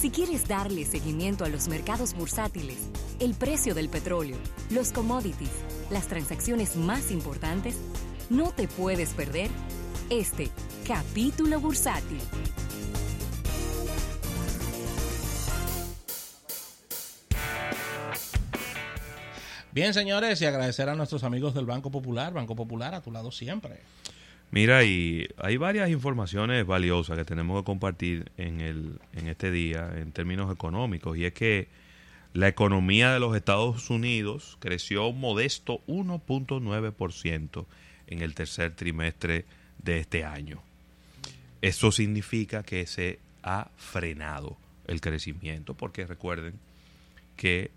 Si quieres darle seguimiento a los mercados bursátiles, el precio del petróleo, los commodities, las transacciones más importantes, no te puedes perder este capítulo bursátil. Bien, señores, y agradecer a nuestros amigos del Banco Popular. Banco Popular a tu lado siempre. Mira, y hay varias informaciones valiosas que tenemos que compartir en, el, en este día en términos económicos. Y es que la economía de los Estados Unidos creció un modesto 1.9% en el tercer trimestre de este año. Eso significa que se ha frenado el crecimiento, porque recuerden que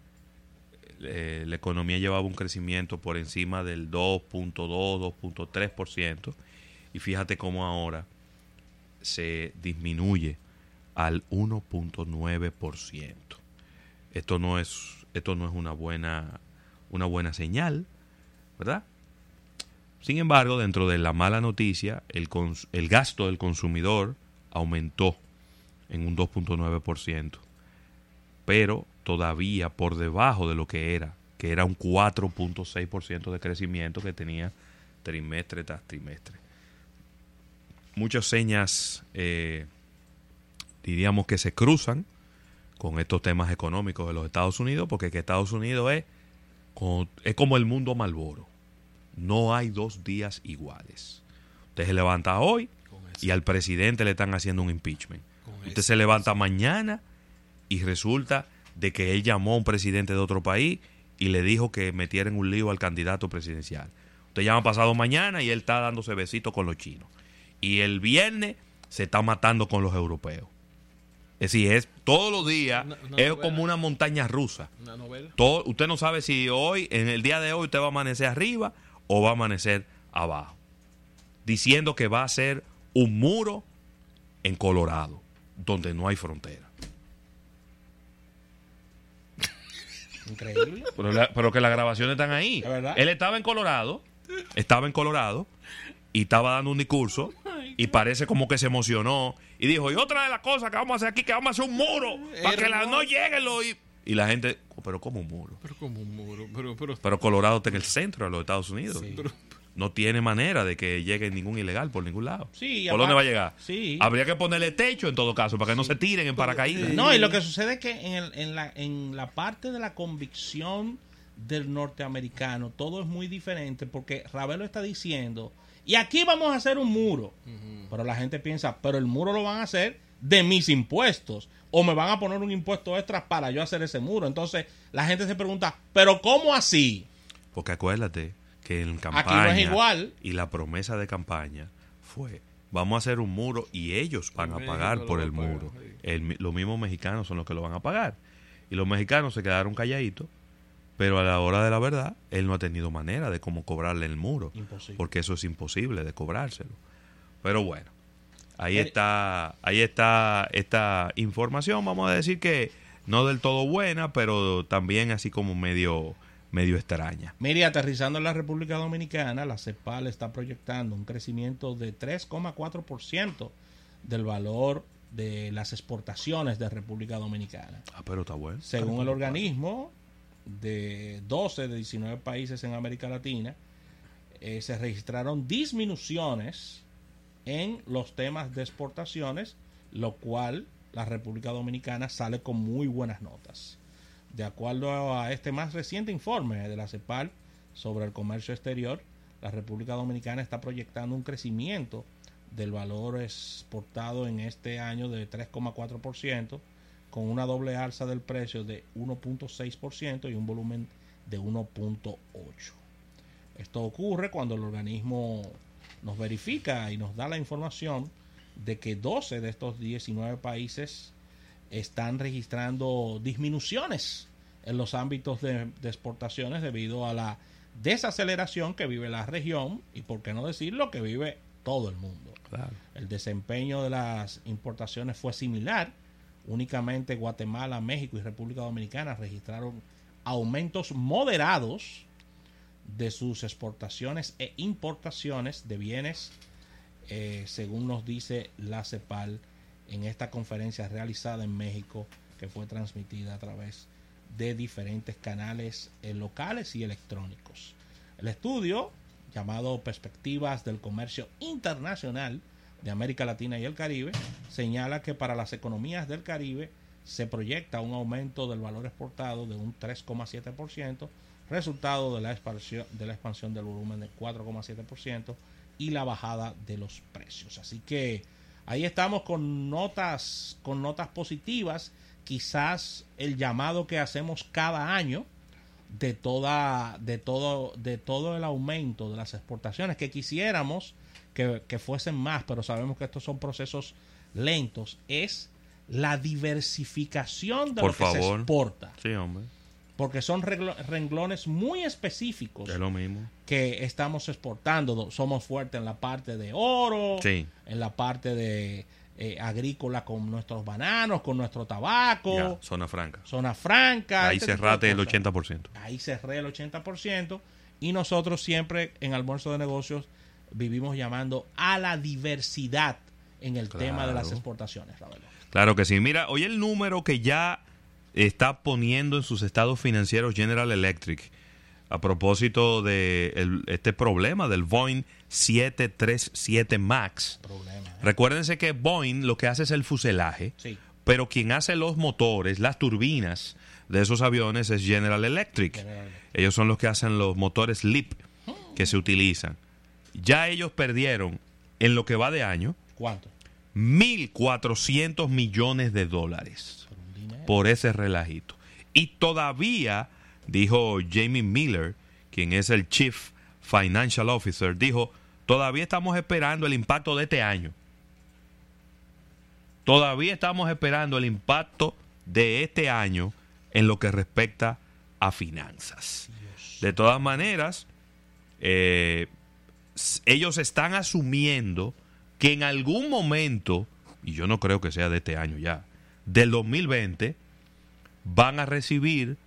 eh, la economía llevaba un crecimiento por encima del 2.2, 2.3%, y fíjate cómo ahora se disminuye al 1.9%. Esto no es esto no es una buena una buena señal, ¿verdad? Sin embargo, dentro de la mala noticia, el, el gasto del consumidor aumentó en un 2.9%, pero todavía por debajo de lo que era, que era un 4.6% de crecimiento que tenía trimestre tras trimestre. Muchas señas, eh, diríamos que se cruzan con estos temas económicos de los Estados Unidos, porque que Estados Unidos es, es como el mundo Malboro. No hay dos días iguales. Usted se levanta hoy y al presidente le están haciendo un impeachment. Usted se levanta mañana y resulta de que él llamó a un presidente de otro país y le dijo que metiera en un lío al candidato presidencial. Usted llama pasado mañana y él está dándose besitos con los chinos. Y el viernes se está matando con los europeos. Es decir, es todos los días, es como una montaña rusa. Una novela. Todo, usted no sabe si hoy, en el día de hoy, usted va a amanecer arriba o va a amanecer abajo. Diciendo que va a ser un muro en Colorado, donde no hay frontera. Increíble. Pero, que las grabaciones están ahí. Él estaba en Colorado, estaba en Colorado y estaba dando un discurso y parece como que se emocionó y dijo, y otra de las cosas que vamos a hacer aquí, que vamos a hacer un muro para que la, no lleguen los... Y, la gente, pero como un muro. Pero como un muro. Pero, pero, Colorado está en el centro de los Estados Unidos. no tiene manera de que llegue ningún ilegal por ningún lado. ¿Por dónde va a llegar? Habría que ponerle techo en todo caso para que no se tiren en paracaídas. No, y lo que sucede es que en, en, la, en la parte de la convicción del norteamericano todo es muy diferente porque Ravelo está diciendo y aquí vamos a hacer un muro. Pero la gente piensa, pero el muro lo van a hacer de mis impuestos. O me van a poner un impuesto extra para yo hacer ese muro. Entonces la gente se pregunta, ¿pero cómo así? Porque acuérdate que en campaña. Aquí no es igual. Y la promesa de campaña fue: vamos a hacer un muro y ellos van a pagar por el muro. los mismos mexicanos son los que lo van a pagar. Y los mexicanos se quedaron calladitos pero a la hora de la verdad, él no ha tenido manera de cómo cobrarle el muro. Porque eso es imposible de cobrárselo. Pero bueno, ahí está, ahí está esta información. Vamos a decir que no del todo buena, pero también así como medio, medio extraña. Mire, aterrizando en la República Dominicana, la CEPAL está proyectando un crecimiento de 3,4% del valor de las exportaciones de República Dominicana. Ah, pero está bueno. Según el organismo, de 12 de 19 países en América Latina, eh, se registraron disminuciones en los temas de exportaciones, lo cual la República Dominicana sale con muy buenas notas. De acuerdo a este más reciente informe de la CEPAL sobre el comercio exterior, la República Dominicana está proyectando un crecimiento del valor exportado en este año de 3,4%, con una doble alza del precio de 1.6% y un volumen de 1.8%. Esto ocurre cuando el organismo nos verifica y nos da la información de que 12 de estos 19 países están registrando disminuciones en los ámbitos de, exportaciones debido a la desaceleración que vive la región y, por qué no decirlo, que vive todo el mundo. El desempeño de las importaciones fue similar Únicamente Guatemala, México y República Dominicana registraron aumentos moderados de sus exportaciones e importaciones de bienes, eh, según nos dice la CEPAL en esta conferencia realizada en México que fue transmitida a través de diferentes canales eh, locales y electrónicos. El estudio, llamado Perspectivas del Comercio Internacional de América Latina y el Caribe, señala que para las economías del Caribe se proyecta un aumento del valor exportado de un 3,7%, resultado de la, expansión, de la expansión del volumen de 4,7% y la bajada de los precios. Así que ahí estamos con notas, con notas positivas. Quizás el llamado que hacemos cada año de toda, de todo, de todo el aumento de las exportaciones, que quisiéramos que, que fuesen más, pero sabemos que estos son procesos lentos, es la diversificación de Por lo que se exporta. Sí, hombre. Porque son renglones muy específicos Es lo mismo. que estamos exportando. Do- Somos fuertes en la parte de oro, Sí. en la parte de eh, agrícola con nuestros bananos, con nuestro tabaco, Ya, zona franca. zona franca. Ahí este cerrate el cosas. 80%. Ahí cerré el 80%. Y nosotros siempre en Almuerzo de Negocios vivimos llamando a la diversidad en el tema de las exportaciones, Ravelo. Claro que sí. Mira, hoy el número que ya está poniendo en sus estados financieros General Electric a propósito de el- este problema del Boeing 737 MAX. Problema. ¿eh? Recuérdense que Boeing lo que hace es el fuselaje, Sí. pero quien hace los motores, las turbinas de esos aviones es General Electric. General. Ellos son los que hacen los motores LEAP que se utilizan. Ya ellos perdieron en lo que va de año ¿Cuánto? 1.400 millones de dólares por ese relajito. Y todavía, dijo Jamie Miller, quien es el Chief Financial Officer, dijo, todavía estamos esperando el impacto de este año. Todavía estamos esperando el impacto de este año en lo que respecta a finanzas. De todas maneras, eh, ellos están asumiendo que en algún momento, y yo no creo que sea de este año ya, del 2020, van a recibir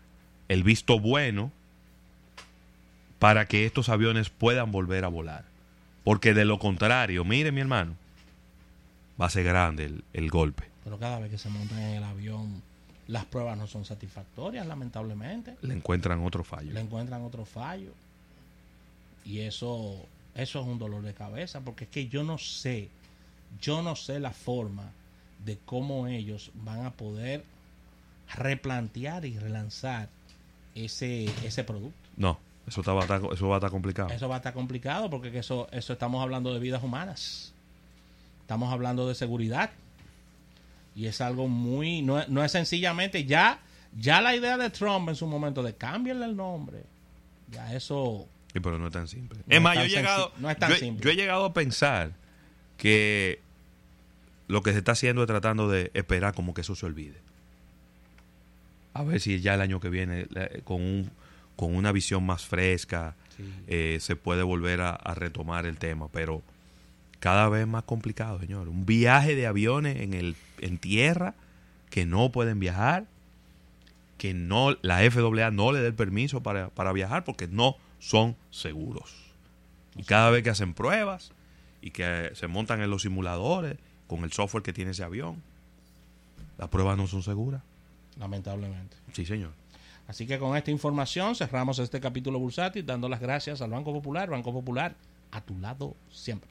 el visto bueno para que estos aviones puedan volver a volar. Porque de lo contrario, mire mi hermano, va a ser grande el, el golpe. Pero cada vez que se montan en el avión, las pruebas no son satisfactorias, lamentablemente. Le encuentran otro fallo. Le encuentran otro fallo. Y eso, eso es un dolor de cabeza, porque es que yo no sé, yo no sé la forma de cómo ellos van a poder replantear y relanzar ese, ese producto. No, eso, está- va a estar- eso va a estar complicado. Eso va a estar complicado porque que eso, eso estamos hablando de vidas humanas. Estamos hablando de seguridad. Y es algo muy, no, es- no es sencillamente ya, ya la idea de Trump en su momento de cambiarle el nombre. Ya eso, Sí, pero no es tan simple. No es más, yo he, llegado, sensi- no es tan yo, he- simple. yo he llegado a pensar que lo que se está haciendo es tratando de esperar como que eso se olvide. A ver si ya el año que viene, la- con, un, con una visión más fresca, Sí. eh, se puede volver a, a retomar el tema. Pero cada vez más complicado, señor. Un viaje de aviones en, el, en tierra que no pueden viajar, que no la FAA no le dé el permiso para, para viajar porque no son seguros. Y cada vez que hacen pruebas y que se montan en los simuladores con el software que tiene ese avión, las pruebas no son seguras. Lamentablemente. Sí, señor. Así que con esta información cerramos este capítulo bursátil dando las gracias al Banco Popular. Banco Popular, a tu lado siempre.